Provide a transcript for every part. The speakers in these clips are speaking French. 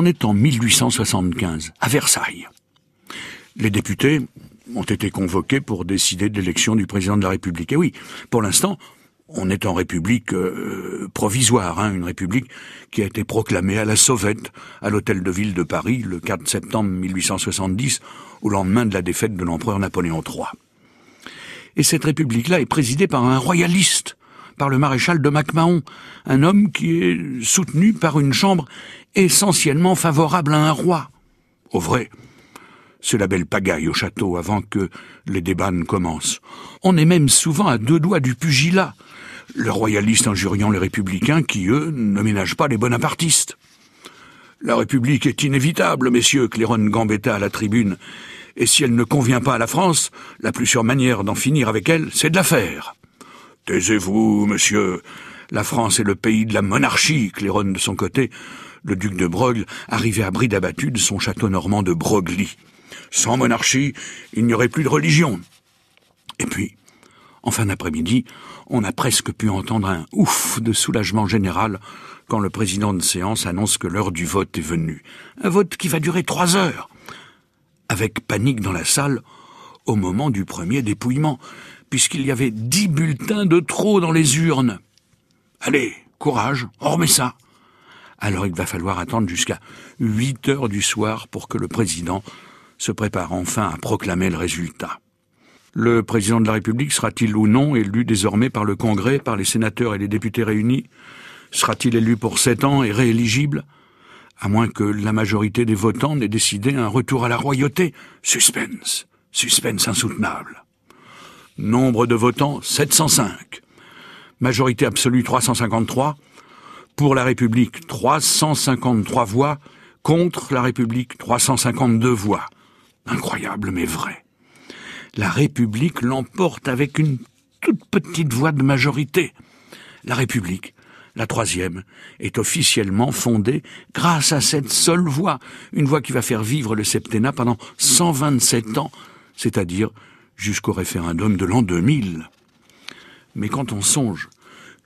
On est en 1875, à Versailles. Les députés ont été convoqués pour décider de l'élection du président de la République. Et oui, pour l'instant, on est en république euh, provisoire, hein, une république qui a été proclamée à la Sauvette, à l'hôtel de ville de Paris, le 4 septembre 1870, au lendemain de la défaite de l'empereur Napoléon III. Et cette république-là est présidée par un royaliste, par le maréchal de MacMahon, un homme qui est soutenu par une chambre essentiellement favorable à un roi. Au vrai, c'est la belle pagaille au château avant que les débats ne commencent. On est même souvent à deux doigts du pugilat, le royaliste injuriant les républicains qui, eux, ne ménagent pas les bonapartistes. La République est inévitable, messieurs, Cléron gambetta à la tribune, et si elle ne convient pas à la France, la plus sûre manière d'en finir avec elle, c'est de la faire. Taisez-vous, monsieur. La France est le pays de la monarchie, Cléron de son côté. Le duc de Broglie arrivait à bride abattue de son château normand de Broglie. Sans monarchie, il n'y aurait plus de religion. Et puis, en fin d'après-midi, on a presque pu entendre un ouf de soulagement général quand le président de séance annonce que l'heure du vote est venue. Un vote qui va durer trois heures. Avec panique dans la salle, au moment du premier dépouillement, puisqu'il y avait dix bulletins de trop dans les urnes. Allez, courage, on remet ça. Alors il va falloir attendre jusqu'à huit heures du soir pour que le président se prépare enfin à proclamer le résultat. Le président de la République sera-t-il ou non élu désormais par le Congrès, par les sénateurs et les députés réunis? Sera-t-il élu pour sept ans et rééligible? À moins que la majorité des votants n'ait décidé un retour à la royauté. Suspense. Suspense insoutenable. Nombre de votants 705. Majorité absolue 353. Pour la République 353 voix. Contre la République 352 voix. Incroyable mais vrai la République l'emporte avec une toute petite voix de majorité. La République, la troisième, est officiellement fondée grâce à cette seule voix, une voix qui va faire vivre le septennat pendant 127 ans, c'est-à-dire jusqu'au référendum de l'an 2000. Mais quand on songe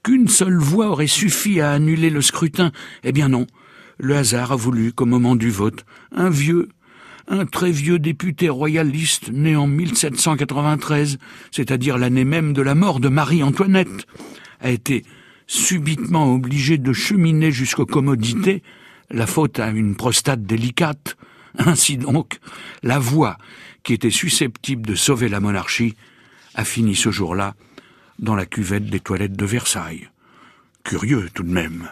qu'une seule voix aurait suffi à annuler le scrutin, eh bien non, le hasard a voulu qu'au moment du vote, un vieux, un très vieux député royaliste né en 1793, c'est-à-dire l'année même de la mort de Marie-Antoinette, a été subitement obligé de cheminer jusqu'aux commodités, la faute à une prostate délicate. Ainsi donc, la voix qui était susceptible de sauver la monarchie a fini ce jour-là dans la cuvette des toilettes de Versailles. Curieux tout de même.